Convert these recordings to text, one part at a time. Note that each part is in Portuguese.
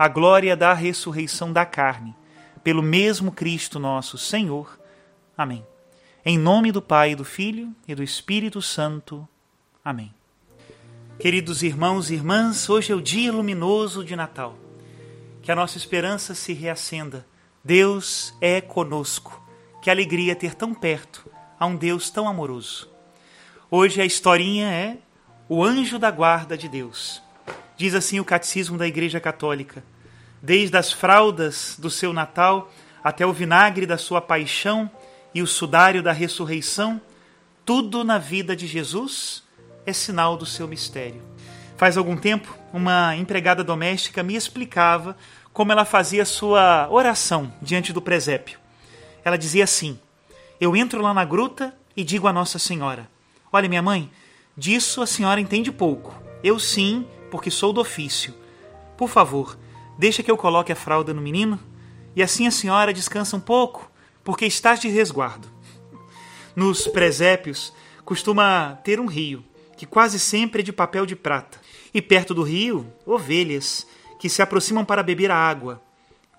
a glória da ressurreição da carne, pelo mesmo Cristo nosso Senhor. Amém. Em nome do Pai, do Filho e do Espírito Santo. Amém. Queridos irmãos e irmãs, hoje é o dia luminoso de Natal. Que a nossa esperança se reacenda. Deus é conosco. Que alegria ter tão perto a um Deus tão amoroso. Hoje a historinha é o anjo da guarda de Deus. Diz assim o Catecismo da Igreja Católica: Desde as fraldas do seu Natal até o vinagre da sua paixão e o sudário da ressurreição, tudo na vida de Jesus é sinal do seu mistério. Faz algum tempo, uma empregada doméstica me explicava como ela fazia sua oração diante do presépio. Ela dizia assim: Eu entro lá na gruta e digo a Nossa Senhora: Olha, minha mãe, disso a senhora entende pouco. Eu sim porque sou do ofício. Por favor, deixa que eu coloque a fralda no menino, e assim a senhora descansa um pouco, porque estás de resguardo. Nos presépios costuma ter um rio, que quase sempre é de papel de prata, e perto do rio, ovelhas, que se aproximam para beber a água.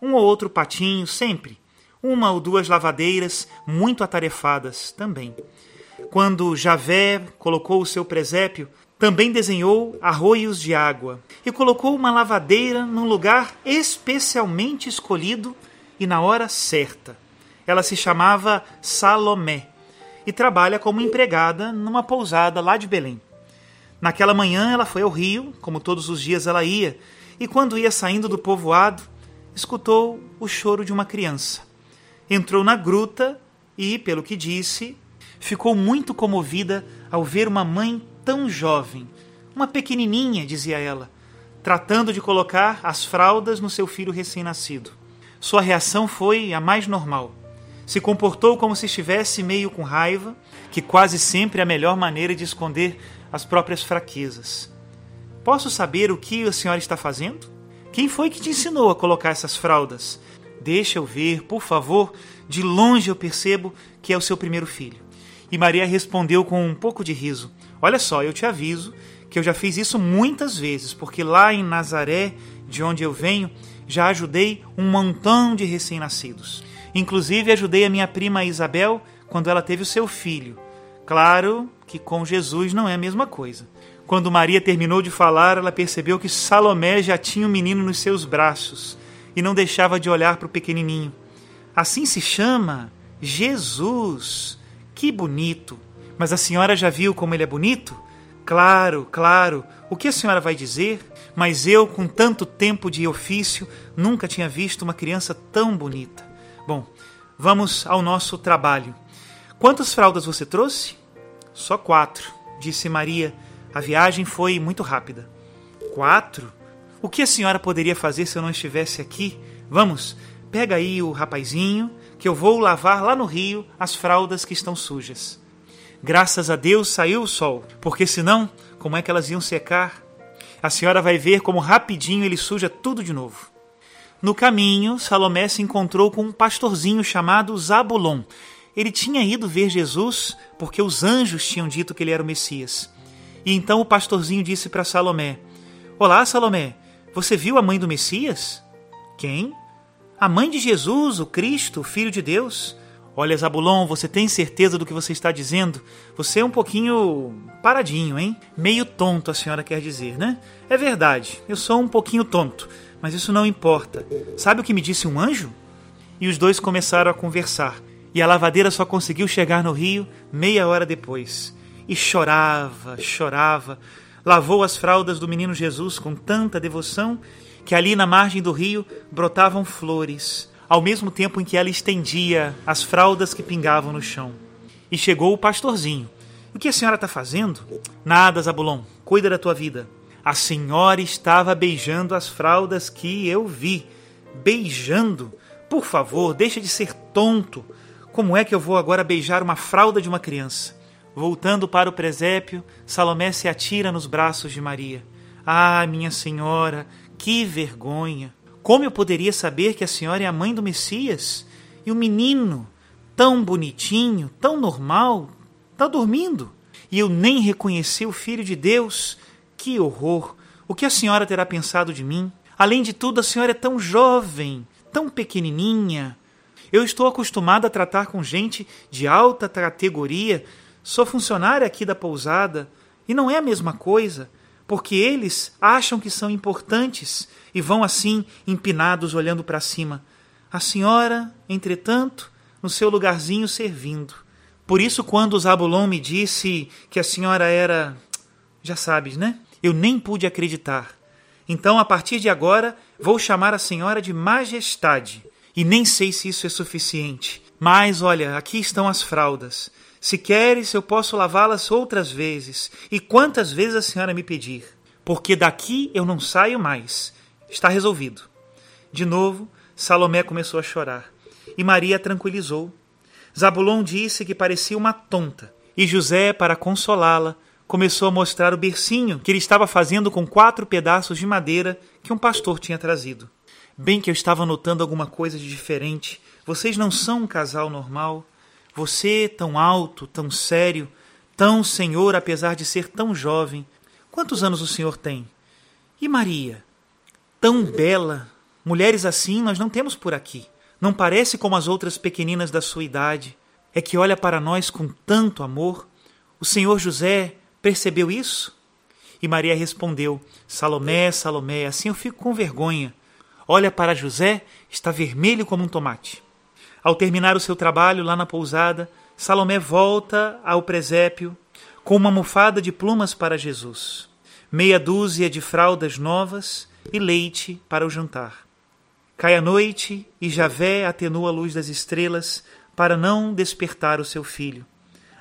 Um ou outro patinho, sempre. Uma ou duas lavadeiras, muito atarefadas também. Quando Javé colocou o seu presépio, também desenhou arroios de água e colocou uma lavadeira num lugar especialmente escolhido e na hora certa. Ela se chamava Salomé e trabalha como empregada numa pousada lá de Belém. Naquela manhã ela foi ao rio, como todos os dias ela ia, e quando ia saindo do povoado, escutou o choro de uma criança. Entrou na gruta e, pelo que disse, ficou muito comovida ao ver uma mãe tão jovem, uma pequenininha, dizia ela, tratando de colocar as fraldas no seu filho recém-nascido. Sua reação foi a mais normal. Se comportou como se estivesse meio com raiva, que quase sempre é a melhor maneira de esconder as próprias fraquezas. Posso saber o que a senhora está fazendo? Quem foi que te ensinou a colocar essas fraldas? Deixa eu ver, por favor. De longe eu percebo que é o seu primeiro filho. E Maria respondeu com um pouco de riso: Olha só, eu te aviso que eu já fiz isso muitas vezes, porque lá em Nazaré, de onde eu venho, já ajudei um montão de recém-nascidos. Inclusive ajudei a minha prima Isabel quando ela teve o seu filho. Claro que com Jesus não é a mesma coisa. Quando Maria terminou de falar, ela percebeu que Salomé já tinha o um menino nos seus braços e não deixava de olhar para o pequenininho. Assim se chama Jesus. Que bonito! Mas a senhora já viu como ele é bonito? Claro, claro. O que a senhora vai dizer? Mas eu, com tanto tempo de ofício, nunca tinha visto uma criança tão bonita. Bom, vamos ao nosso trabalho. Quantas fraldas você trouxe? Só quatro, disse Maria. A viagem foi muito rápida. Quatro? O que a senhora poderia fazer se eu não estivesse aqui? Vamos, pega aí o rapazinho, que eu vou lavar lá no rio as fraldas que estão sujas. Graças a Deus saiu o sol, porque senão, como é que elas iam secar? A senhora vai ver como rapidinho ele suja tudo de novo. No caminho, Salomé se encontrou com um pastorzinho chamado Zabulon. Ele tinha ido ver Jesus porque os anjos tinham dito que ele era o Messias. E então o pastorzinho disse para Salomé: Olá, Salomé, você viu a mãe do Messias? Quem? A mãe de Jesus, o Cristo, o Filho de Deus. Olha, Zabulon, você tem certeza do que você está dizendo? Você é um pouquinho paradinho, hein? Meio tonto, a senhora quer dizer, né? É verdade, eu sou um pouquinho tonto, mas isso não importa. Sabe o que me disse um anjo? E os dois começaram a conversar. E a lavadeira só conseguiu chegar no rio meia hora depois. E chorava, chorava. Lavou as fraldas do menino Jesus com tanta devoção que ali na margem do rio brotavam flores ao mesmo tempo em que ela estendia as fraldas que pingavam no chão. E chegou o pastorzinho. O que a senhora está fazendo? Nada, Zabulon. Cuida da tua vida. A senhora estava beijando as fraldas que eu vi. Beijando? Por favor, deixa de ser tonto. Como é que eu vou agora beijar uma fralda de uma criança? Voltando para o presépio, Salomé se atira nos braços de Maria. Ah, minha senhora, que vergonha! Como eu poderia saber que a senhora é a mãe do Messias? E o menino, tão bonitinho, tão normal, está dormindo. E eu nem reconheci o Filho de Deus? Que horror! O que a senhora terá pensado de mim? Além de tudo, a senhora é tão jovem, tão pequenininha. Eu estou acostumada a tratar com gente de alta categoria. Sou funcionária aqui da pousada e não é a mesma coisa porque eles acham que são importantes e vão assim empinados olhando para cima. A senhora, entretanto, no seu lugarzinho servindo. Por isso, quando Zabulon me disse que a senhora era. Já sabes, né? Eu nem pude acreditar. Então, a partir de agora, vou chamar a senhora de Majestade. E nem sei se isso é suficiente. Mas, olha, aqui estão as fraldas. Se queres, eu posso lavá-las outras vezes, e quantas vezes a senhora me pedir, porque daqui eu não saio mais. Está resolvido. De novo, Salomé começou a chorar, e Maria a tranquilizou. Zabulon disse que parecia uma tonta, e José, para consolá-la, começou a mostrar o bercinho que ele estava fazendo com quatro pedaços de madeira que um pastor tinha trazido. Bem que eu estava notando alguma coisa de diferente. Vocês não são um casal normal. Você, tão alto, tão sério, tão senhor, apesar de ser tão jovem. Quantos anos o senhor tem? E Maria? Tão bela. Mulheres assim nós não temos por aqui. Não parece como as outras pequeninas da sua idade. É que olha para nós com tanto amor. O senhor José percebeu isso? E Maria respondeu: Salomé, Salomé, assim eu fico com vergonha. Olha para José, está vermelho como um tomate. Ao terminar o seu trabalho lá na pousada, Salomé volta ao presépio com uma almofada de plumas para Jesus, meia dúzia de fraldas novas e leite para o jantar. Cai a noite e Javé atenua a luz das estrelas para não despertar o seu filho.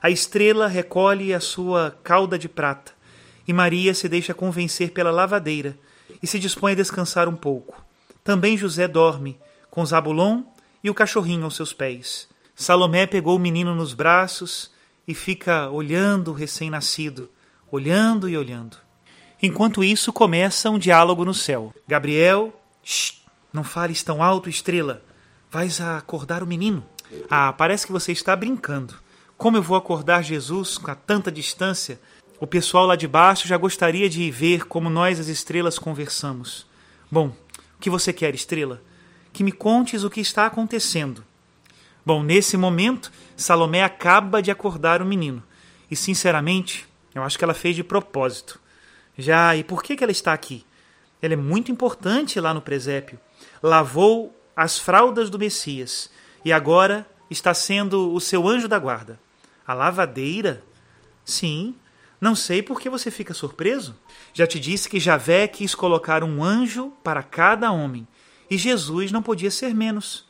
A estrela recolhe a sua cauda de prata e Maria se deixa convencer pela lavadeira e se dispõe a descansar um pouco. Também José dorme, com Zabulon e o cachorrinho aos seus pés. Salomé pegou o menino nos braços e fica olhando o recém-nascido, olhando e olhando. Enquanto isso, começa um diálogo no céu. Gabriel, shh, não fales tão alto, estrela. Vais acordar o menino. Ah, parece que você está brincando. Como eu vou acordar Jesus com a tanta distância? O pessoal lá de baixo já gostaria de ver como nós, as estrelas, conversamos. Bom, o que você quer, estrela? Que me contes o que está acontecendo. Bom, nesse momento, Salomé acaba de acordar o menino. E, sinceramente, eu acho que ela fez de propósito. Já, e por que, que ela está aqui? Ela é muito importante lá no presépio. Lavou as fraldas do Messias e agora está sendo o seu anjo da guarda. A lavadeira? Sim. Não sei por que você fica surpreso. Já te disse que Javé quis colocar um anjo para cada homem e Jesus não podia ser menos.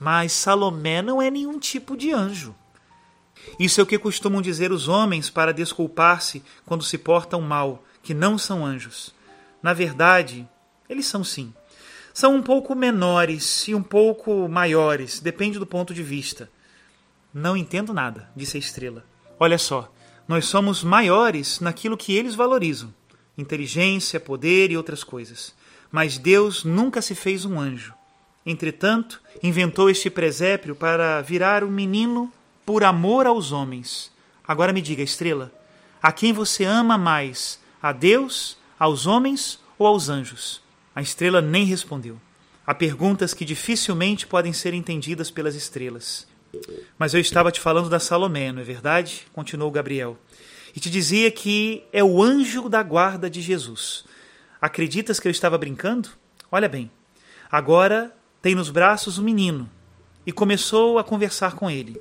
Mas Salomé não é nenhum tipo de anjo. Isso é o que costumam dizer os homens para desculpar-se quando se portam mal, que não são anjos. Na verdade, eles são sim. São um pouco menores e um pouco maiores, depende do ponto de vista. Não entendo nada, disse a estrela. Olha só, nós somos maiores naquilo que eles valorizam: inteligência, poder e outras coisas mas Deus nunca se fez um anjo. Entretanto, inventou este presépio para virar um menino por amor aos homens. Agora me diga, estrela, a quem você ama mais, a Deus, aos homens ou aos anjos? A estrela nem respondeu. Há perguntas que dificilmente podem ser entendidas pelas estrelas. Mas eu estava te falando da Salomé, não é verdade? Continuou Gabriel. E te dizia que é o anjo da guarda de Jesus. Acreditas que eu estava brincando? Olha bem, agora tem nos braços o um menino e começou a conversar com ele.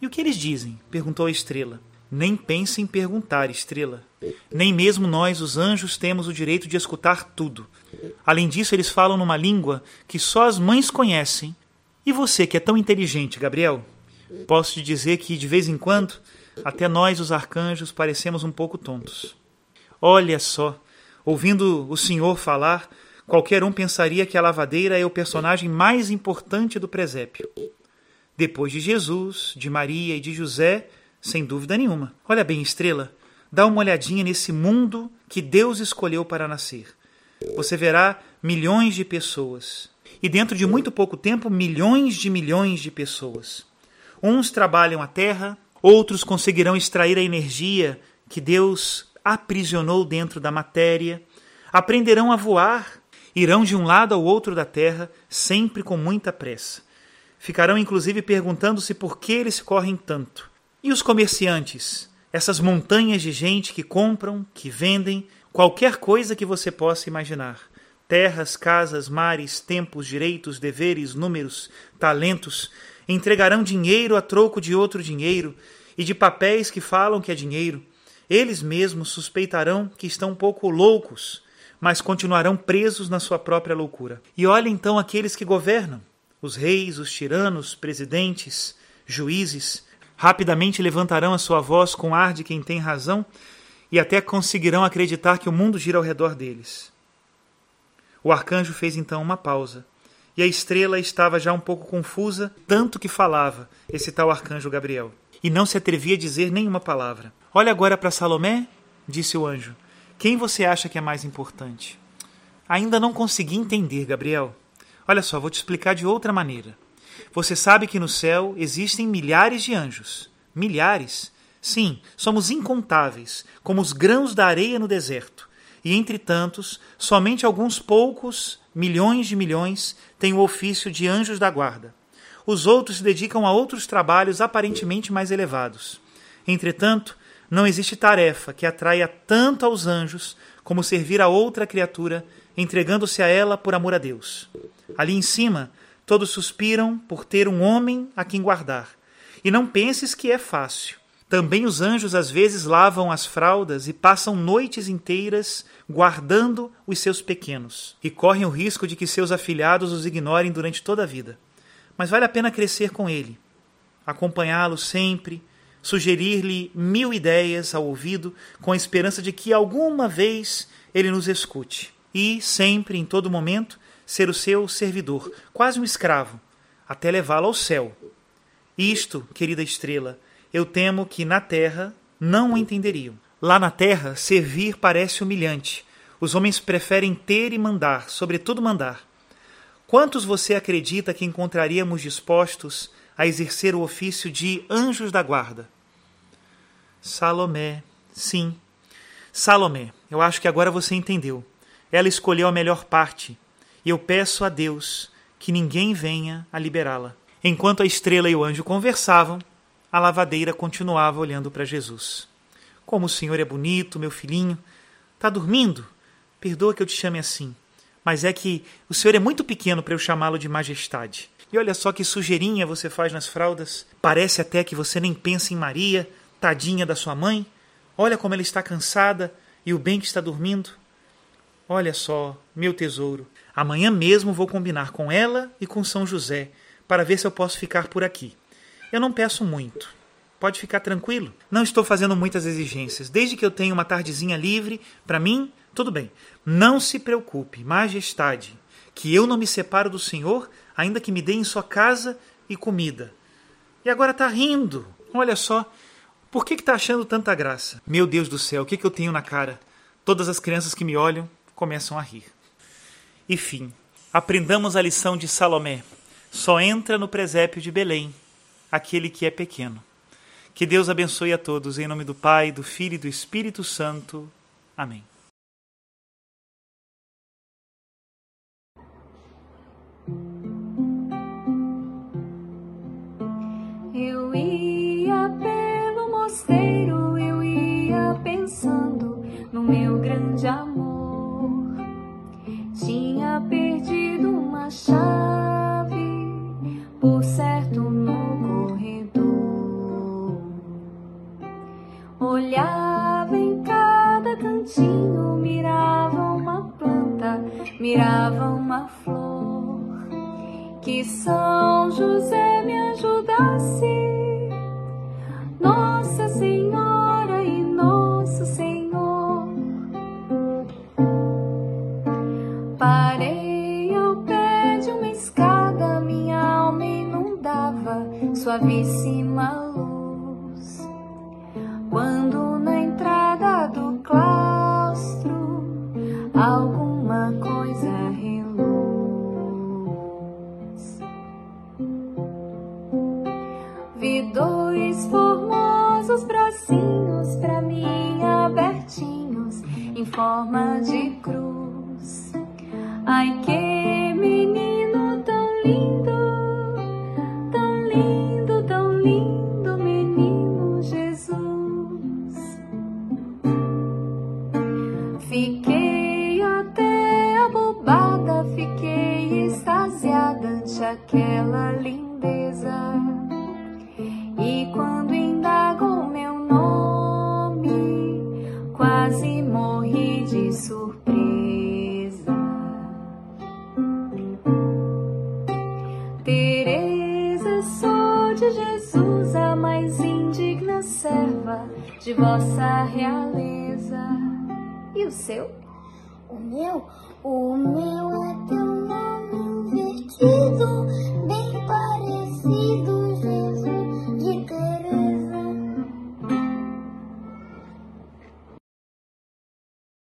E o que eles dizem? perguntou a estrela. Nem pense em perguntar, estrela. Nem mesmo nós, os anjos, temos o direito de escutar tudo. Além disso, eles falam numa língua que só as mães conhecem. E você, que é tão inteligente, Gabriel? Posso te dizer que, de vez em quando, até nós, os arcanjos, parecemos um pouco tontos. Olha só, Ouvindo o senhor falar, qualquer um pensaria que a lavadeira é o personagem mais importante do presépio. Depois de Jesus, de Maria e de José, sem dúvida nenhuma. Olha bem, estrela, dá uma olhadinha nesse mundo que Deus escolheu para nascer. Você verá milhões de pessoas. E dentro de muito pouco tempo, milhões de milhões de pessoas. Uns trabalham a terra, outros conseguirão extrair a energia que Deus aprisionou dentro da matéria, aprenderão a voar, irão de um lado ao outro da terra, sempre com muita pressa. Ficarão inclusive perguntando-se por que eles correm tanto. E os comerciantes? Essas montanhas de gente que compram, que vendem, qualquer coisa que você possa imaginar. Terras, casas, mares, tempos, direitos, deveres, números, talentos, entregarão dinheiro a troco de outro dinheiro e de papéis que falam que é dinheiro eles mesmos suspeitarão que estão um pouco loucos, mas continuarão presos na sua própria loucura. E olhe então aqueles que governam, os reis, os tiranos, presidentes, juízes, rapidamente levantarão a sua voz com ar de quem tem razão e até conseguirão acreditar que o mundo gira ao redor deles. O arcanjo fez então uma pausa, e a estrela estava já um pouco confusa, tanto que falava esse tal arcanjo Gabriel, e não se atrevia a dizer nenhuma palavra. Olha agora para Salomé, disse o anjo. Quem você acha que é mais importante? Ainda não consegui entender, Gabriel. Olha só, vou te explicar de outra maneira. Você sabe que no céu existem milhares de anjos. Milhares? Sim, somos incontáveis, como os grãos da areia no deserto. E entre tantos, somente alguns poucos, milhões de milhões, têm o ofício de anjos da guarda. Os outros se dedicam a outros trabalhos aparentemente mais elevados. Entretanto, não existe tarefa que atraia tanto aos anjos como servir a outra criatura, entregando-se a ela por amor a Deus. Ali em cima, todos suspiram por ter um homem a quem guardar. E não penses que é fácil. Também os anjos às vezes lavam as fraldas e passam noites inteiras guardando os seus pequenos, e correm o risco de que seus afilhados os ignorem durante toda a vida. Mas vale a pena crescer com ele, acompanhá-lo sempre, sugerir-lhe mil ideias ao ouvido, com a esperança de que alguma vez ele nos escute. E, sempre, em todo momento, ser o seu servidor, quase um escravo, até levá-lo ao céu. Isto, querida estrela, eu temo que na terra não o entenderiam. Lá na terra, servir parece humilhante. Os homens preferem ter e mandar, sobretudo mandar. Quantos você acredita que encontraríamos dispostos a exercer o ofício de anjos da guarda. Salomé, sim. Salomé, eu acho que agora você entendeu. Ela escolheu a melhor parte, e eu peço a Deus que ninguém venha a liberá-la. Enquanto a estrela e o anjo conversavam, a lavadeira continuava olhando para Jesus. Como o senhor é bonito, meu filhinho. Tá dormindo? Perdoa que eu te chame assim, mas é que o senhor é muito pequeno para eu chamá-lo de majestade. E olha só que sujeirinha você faz nas fraldas. Parece até que você nem pensa em Maria, tadinha da sua mãe. Olha como ela está cansada e o bem que está dormindo. Olha só, meu tesouro. Amanhã mesmo vou combinar com ela e com São José para ver se eu posso ficar por aqui. Eu não peço muito. Pode ficar tranquilo. Não estou fazendo muitas exigências. Desde que eu tenha uma tardezinha livre, para mim, tudo bem. Não se preocupe, majestade, que eu não me separo do senhor, ainda que me dê em sua casa e comida. E agora está rindo. Olha só. Por que está achando tanta graça? Meu Deus do céu, o que, que eu tenho na cara? Todas as crianças que me olham começam a rir. E fim. Aprendamos a lição de Salomé. Só entra no presépio de Belém aquele que é pequeno. Que Deus abençoe a todos, em nome do Pai, do Filho e do Espírito Santo. Amém. forma de cruz. quase morri de surpresa. Teresa, sou de Jesus, a mais indigna serva de vossa realeza. E o seu? O meu? O meu.